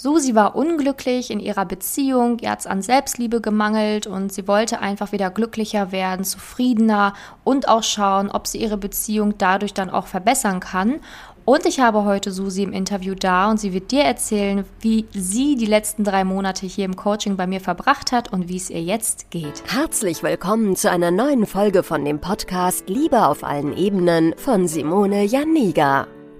Susi war unglücklich in ihrer Beziehung, ihr hat es an Selbstliebe gemangelt und sie wollte einfach wieder glücklicher werden, zufriedener und auch schauen, ob sie ihre Beziehung dadurch dann auch verbessern kann. Und ich habe heute Susi im Interview da und sie wird dir erzählen, wie sie die letzten drei Monate hier im Coaching bei mir verbracht hat und wie es ihr jetzt geht. Herzlich willkommen zu einer neuen Folge von dem Podcast Liebe auf allen Ebenen von Simone Janiga.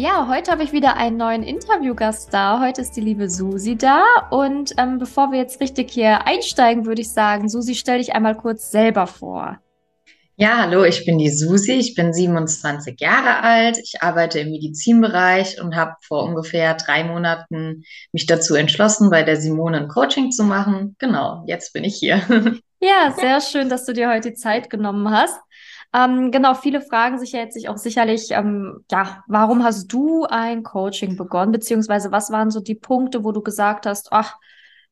Ja, heute habe ich wieder einen neuen Interviewgast da. Heute ist die liebe Susi da. Und ähm, bevor wir jetzt richtig hier einsteigen, würde ich sagen, Susi, stell dich einmal kurz selber vor. Ja, hallo, ich bin die Susi. Ich bin 27 Jahre alt. Ich arbeite im Medizinbereich und habe vor ungefähr drei Monaten mich dazu entschlossen, bei der Simone ein Coaching zu machen. Genau, jetzt bin ich hier. Ja, sehr schön, dass du dir heute die Zeit genommen hast. Ähm, genau, viele fragen sich ja jetzt sich auch sicherlich, ähm, ja, warum hast du ein Coaching begonnen? Beziehungsweise was waren so die Punkte, wo du gesagt hast, ach,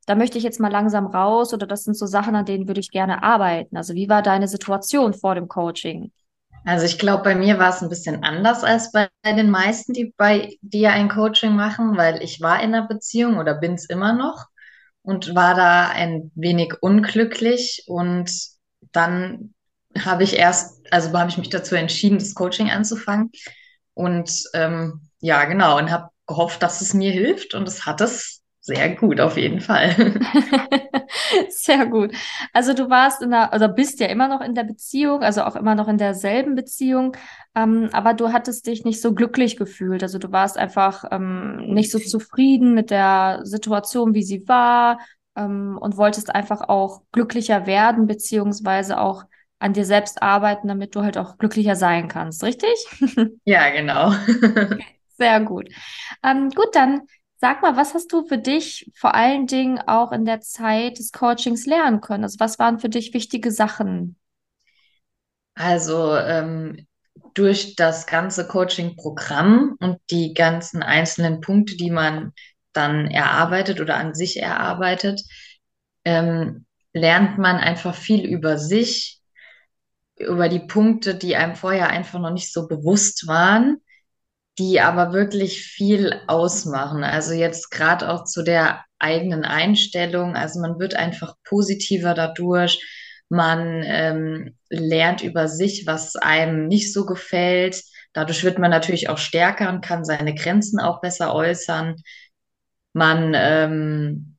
da möchte ich jetzt mal langsam raus oder das sind so Sachen, an denen würde ich gerne arbeiten. Also wie war deine Situation vor dem Coaching? Also ich glaube, bei mir war es ein bisschen anders als bei den meisten, die bei dir ein Coaching machen, weil ich war in einer Beziehung oder bin es immer noch und war da ein wenig unglücklich und dann habe ich erst, also habe ich mich dazu entschieden, das Coaching anzufangen. Und ähm, ja, genau, und habe gehofft, dass es mir hilft und es hat es sehr gut, auf jeden Fall. sehr gut. Also du warst in der, oder bist ja immer noch in der Beziehung, also auch immer noch in derselben Beziehung, ähm, aber du hattest dich nicht so glücklich gefühlt. Also du warst einfach ähm, nicht so zufrieden mit der Situation, wie sie war ähm, und wolltest einfach auch glücklicher werden, beziehungsweise auch an dir selbst arbeiten, damit du halt auch glücklicher sein kannst, richtig? Ja, genau. Sehr gut. Ähm, gut, dann sag mal, was hast du für dich vor allen Dingen auch in der Zeit des Coachings lernen können? Also was waren für dich wichtige Sachen? Also ähm, durch das ganze Coaching-Programm und die ganzen einzelnen Punkte, die man dann erarbeitet oder an sich erarbeitet, ähm, lernt man einfach viel über sich, über die Punkte, die einem vorher einfach noch nicht so bewusst waren, die aber wirklich viel ausmachen. Also jetzt gerade auch zu der eigenen Einstellung. Also man wird einfach positiver dadurch. Man ähm, lernt über sich, was einem nicht so gefällt. Dadurch wird man natürlich auch stärker und kann seine Grenzen auch besser äußern. Man ähm,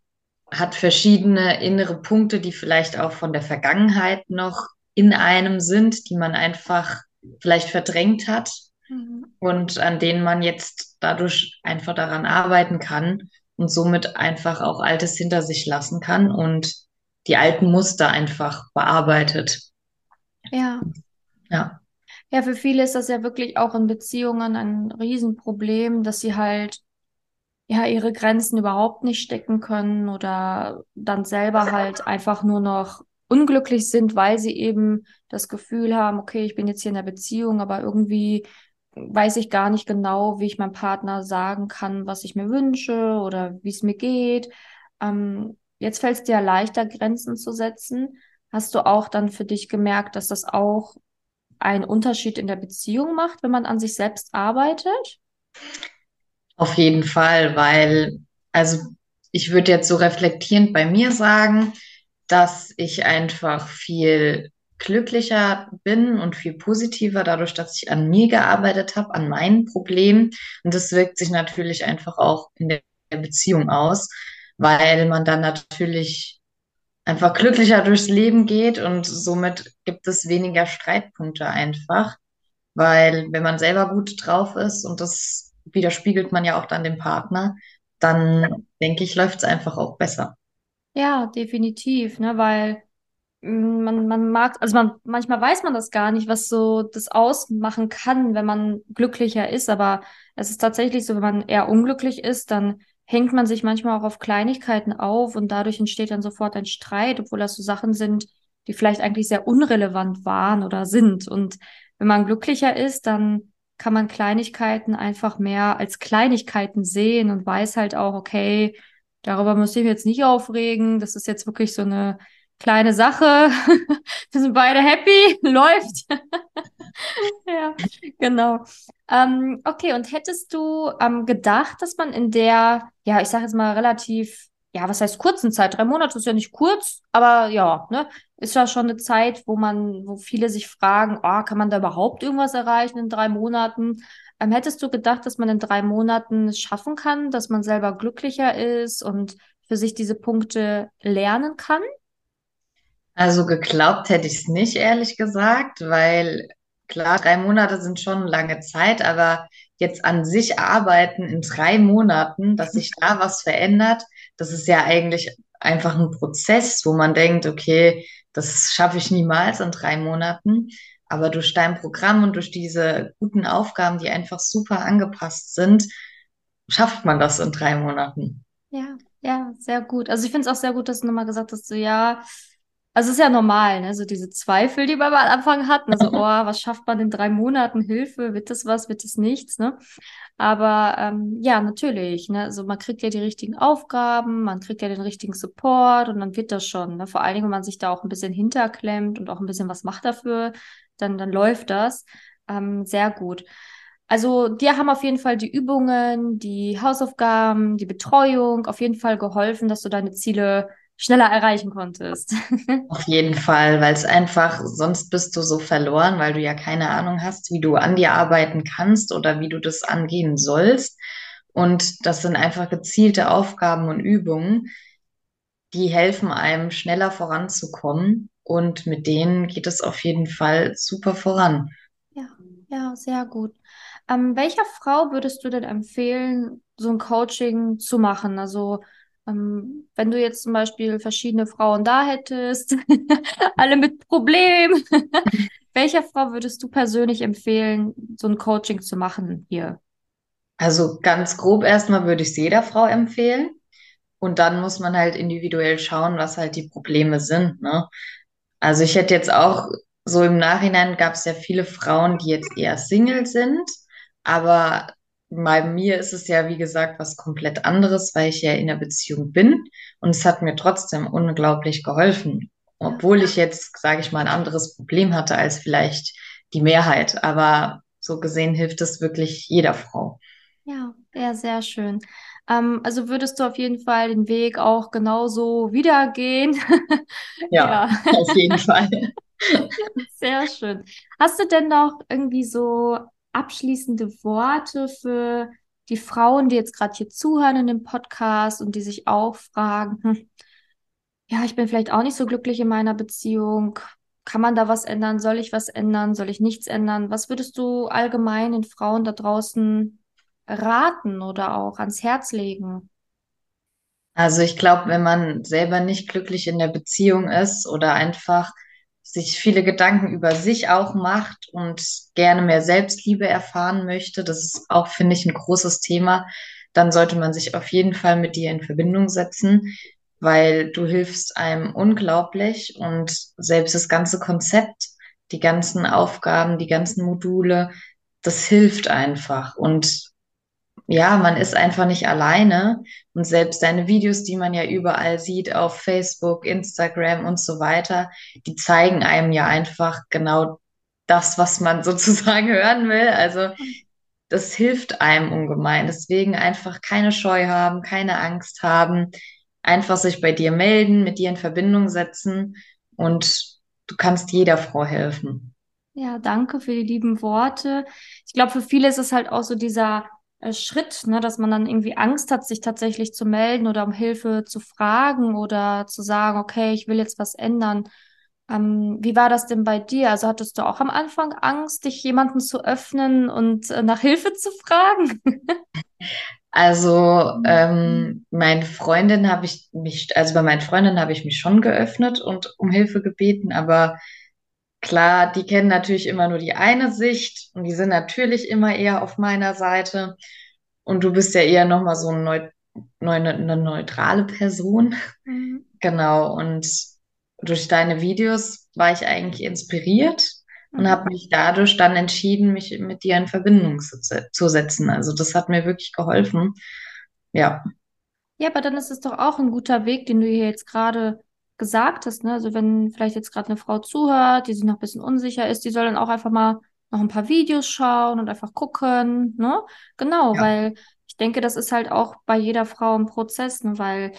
hat verschiedene innere Punkte, die vielleicht auch von der Vergangenheit noch in einem sind, die man einfach vielleicht verdrängt hat mhm. und an denen man jetzt dadurch einfach daran arbeiten kann und somit einfach auch Altes hinter sich lassen kann und die alten Muster einfach bearbeitet. Ja. Ja. Ja, für viele ist das ja wirklich auch in Beziehungen ein Riesenproblem, dass sie halt ja ihre Grenzen überhaupt nicht stecken können oder dann selber halt einfach nur noch unglücklich sind, weil sie eben das Gefühl haben, okay, ich bin jetzt hier in der Beziehung, aber irgendwie weiß ich gar nicht genau, wie ich meinem Partner sagen kann, was ich mir wünsche oder wie es mir geht. Ähm, jetzt fällt es dir leichter, Grenzen zu setzen. Hast du auch dann für dich gemerkt, dass das auch einen Unterschied in der Beziehung macht, wenn man an sich selbst arbeitet? Auf jeden Fall, weil, also ich würde jetzt so reflektierend bei mir sagen, dass ich einfach viel glücklicher bin und viel positiver dadurch, dass ich an mir gearbeitet habe, an meinen Problemen. Und das wirkt sich natürlich einfach auch in der Beziehung aus, weil man dann natürlich einfach glücklicher durchs Leben geht und somit gibt es weniger Streitpunkte einfach, weil wenn man selber gut drauf ist und das widerspiegelt man ja auch dann dem Partner, dann denke ich, läuft es einfach auch besser. Ja, definitiv, ne, weil mm, man, man mag, also man, manchmal weiß man das gar nicht, was so das ausmachen kann, wenn man glücklicher ist, aber es ist tatsächlich so, wenn man eher unglücklich ist, dann hängt man sich manchmal auch auf Kleinigkeiten auf und dadurch entsteht dann sofort ein Streit, obwohl das so Sachen sind, die vielleicht eigentlich sehr unrelevant waren oder sind. Und wenn man glücklicher ist, dann kann man Kleinigkeiten einfach mehr als Kleinigkeiten sehen und weiß halt auch, okay, darüber muss ich mich jetzt nicht aufregen. Das ist jetzt wirklich so eine kleine Sache. Wir sind beide happy, läuft. ja, genau. Ähm, okay, und hättest du ähm, gedacht, dass man in der, ja, ich sage jetzt mal relativ, ja, was heißt kurzen Zeit? Drei Monate ist ja nicht kurz, aber ja, ne, ist ja schon eine Zeit, wo man, wo viele sich fragen, oh, kann man da überhaupt irgendwas erreichen in drei Monaten? Ähm, hättest du gedacht, dass man in drei Monaten es schaffen kann, dass man selber glücklicher ist und für sich diese Punkte lernen kann? Also geglaubt hätte ich es nicht, ehrlich gesagt, weil klar, drei Monate sind schon eine lange Zeit, aber jetzt an sich arbeiten in drei Monaten, dass sich da was verändert, das ist ja eigentlich einfach ein Prozess, wo man denkt, okay, das schaffe ich niemals in drei Monaten. Aber durch dein Programm und durch diese guten Aufgaben, die einfach super angepasst sind, schafft man das in drei Monaten. Ja, ja, sehr gut. Also ich finde es auch sehr gut, dass du nochmal gesagt hast, so ja, also es ist ja normal, ne? So diese Zweifel, die man am Anfang hat. Also, oh, was schafft man in drei Monaten? Hilfe, wird das was, wird das nichts, ne? Aber ähm, ja, natürlich, ne? Also man kriegt ja die richtigen Aufgaben, man kriegt ja den richtigen Support und dann wird das schon. Ne? Vor allen Dingen, wenn man sich da auch ein bisschen hinterklemmt und auch ein bisschen was macht dafür, dann, dann läuft das. Ähm, sehr gut. Also dir haben auf jeden Fall die Übungen, die Hausaufgaben, die Betreuung auf jeden Fall geholfen, dass du deine Ziele schneller erreichen konntest. Auf jeden Fall, weil es einfach, sonst bist du so verloren, weil du ja keine Ahnung hast, wie du an dir arbeiten kannst oder wie du das angehen sollst. Und das sind einfach gezielte Aufgaben und Übungen, die helfen einem schneller voranzukommen. Und mit denen geht es auf jeden Fall super voran. Ja, ja, sehr gut. Ähm, welcher Frau würdest du denn empfehlen, so ein Coaching zu machen? Also ähm, wenn du jetzt zum Beispiel verschiedene Frauen da hättest, alle mit Problemen, welcher Frau würdest du persönlich empfehlen, so ein Coaching zu machen hier? Also ganz grob erstmal würde ich es jeder Frau empfehlen. Und dann muss man halt individuell schauen, was halt die Probleme sind. Ne? Also ich hätte jetzt auch so im Nachhinein gab es ja viele Frauen, die jetzt eher Single sind, aber bei mir ist es ja, wie gesagt, was komplett anderes, weil ich ja in der Beziehung bin und es hat mir trotzdem unglaublich geholfen, obwohl ich jetzt, sage ich mal, ein anderes Problem hatte als vielleicht die Mehrheit. Aber so gesehen hilft es wirklich jeder Frau. Ja, ja, sehr schön. Ähm, also würdest du auf jeden Fall den Weg auch genauso wieder gehen? Ja, ja. auf jeden Fall. Sehr schön. Hast du denn noch irgendwie so abschließende Worte für die Frauen, die jetzt gerade hier zuhören in dem Podcast und die sich auch fragen, hm, ja, ich bin vielleicht auch nicht so glücklich in meiner Beziehung. Kann man da was ändern? Soll ich was ändern? Soll ich nichts ändern? Was würdest du allgemein den Frauen da draußen raten oder auch ans Herz legen? Also ich glaube, wenn man selber nicht glücklich in der Beziehung ist oder einfach sich viele Gedanken über sich auch macht und gerne mehr Selbstliebe erfahren möchte, das ist auch, finde ich, ein großes Thema, dann sollte man sich auf jeden Fall mit dir in Verbindung setzen, weil du hilfst einem unglaublich. Und selbst das ganze Konzept, die ganzen Aufgaben, die ganzen Module, das hilft einfach. Und ja, man ist einfach nicht alleine. Und selbst deine Videos, die man ja überall sieht auf Facebook, Instagram und so weiter, die zeigen einem ja einfach genau das, was man sozusagen hören will. Also das hilft einem ungemein. Deswegen einfach keine Scheu haben, keine Angst haben, einfach sich bei dir melden, mit dir in Verbindung setzen und du kannst jeder Frau helfen. Ja, danke für die lieben Worte. Ich glaube, für viele ist es halt auch so dieser Schritt, ne, dass man dann irgendwie Angst hat, sich tatsächlich zu melden oder um Hilfe zu fragen oder zu sagen, okay, ich will jetzt was ändern. Ähm, wie war das denn bei dir? Also hattest du auch am Anfang Angst, dich jemanden zu öffnen und äh, nach Hilfe zu fragen? Also ähm, meine Freundin habe ich mich, also bei meinen Freundinnen habe ich mich schon geöffnet und um Hilfe gebeten, aber klar, die kennen natürlich immer nur die eine Sicht und die sind natürlich immer eher auf meiner Seite. Und du bist ja eher nochmal so ein neu, neu, eine neutrale Person. Mhm. Genau. Und durch deine Videos war ich eigentlich inspiriert und mhm. habe mich dadurch dann entschieden, mich mit dir in Verbindung zu, zu setzen. Also das hat mir wirklich geholfen. Ja. Ja, aber dann ist es doch auch ein guter Weg, den du hier jetzt gerade gesagt hast. Ne? Also wenn vielleicht jetzt gerade eine Frau zuhört, die sich noch ein bisschen unsicher ist, die soll dann auch einfach mal noch ein paar Videos schauen und einfach gucken. Ne? Genau, ja. weil ich denke, das ist halt auch bei jeder Frau ein Prozess, ne? weil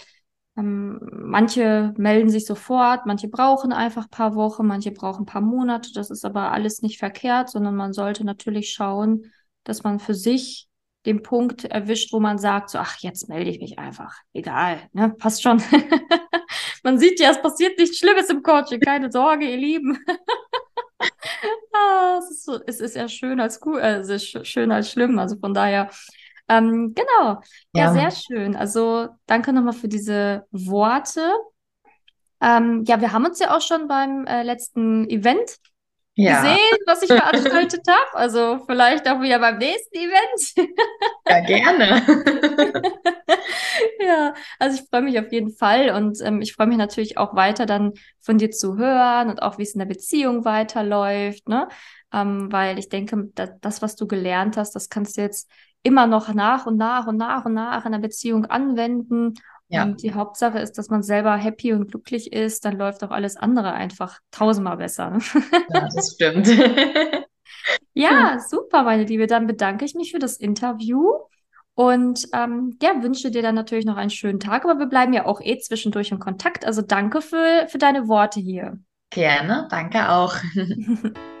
ähm, manche melden sich sofort, manche brauchen einfach ein paar Wochen, manche brauchen ein paar Monate. Das ist aber alles nicht verkehrt, sondern man sollte natürlich schauen, dass man für sich den Punkt erwischt, wo man sagt, so, ach, jetzt melde ich mich einfach. Egal, ne? Passt schon. man sieht ja, es passiert nichts Schlimmes im Coaching. Keine Sorge, ihr Lieben. ah, es, ist so, es ist ja schön als cool, äh, es ist schön als schlimm. Also von daher ähm, genau. Ja, ja, sehr schön. Also danke nochmal für diese Worte. Ähm, ja, wir haben uns ja auch schon beim äh, letzten Event ja. gesehen, was ich veranstaltet habe. Also vielleicht auch wieder beim nächsten Event. ja, gerne. ja, also ich freue mich auf jeden Fall und ähm, ich freue mich natürlich auch weiter dann von dir zu hören und auch wie es in der Beziehung weiterläuft, ne? Ähm, weil ich denke, das, was du gelernt hast, das kannst du jetzt immer noch nach und nach und nach und nach in der Beziehung anwenden. Ja. Und die Hauptsache ist, dass man selber happy und glücklich ist, dann läuft auch alles andere einfach tausendmal besser. Ja, das stimmt. ja, super, meine Liebe. Dann bedanke ich mich für das Interview und ähm, ja, wünsche dir dann natürlich noch einen schönen Tag, aber wir bleiben ja auch eh zwischendurch in Kontakt. Also danke für, für deine Worte hier. Gerne, danke auch.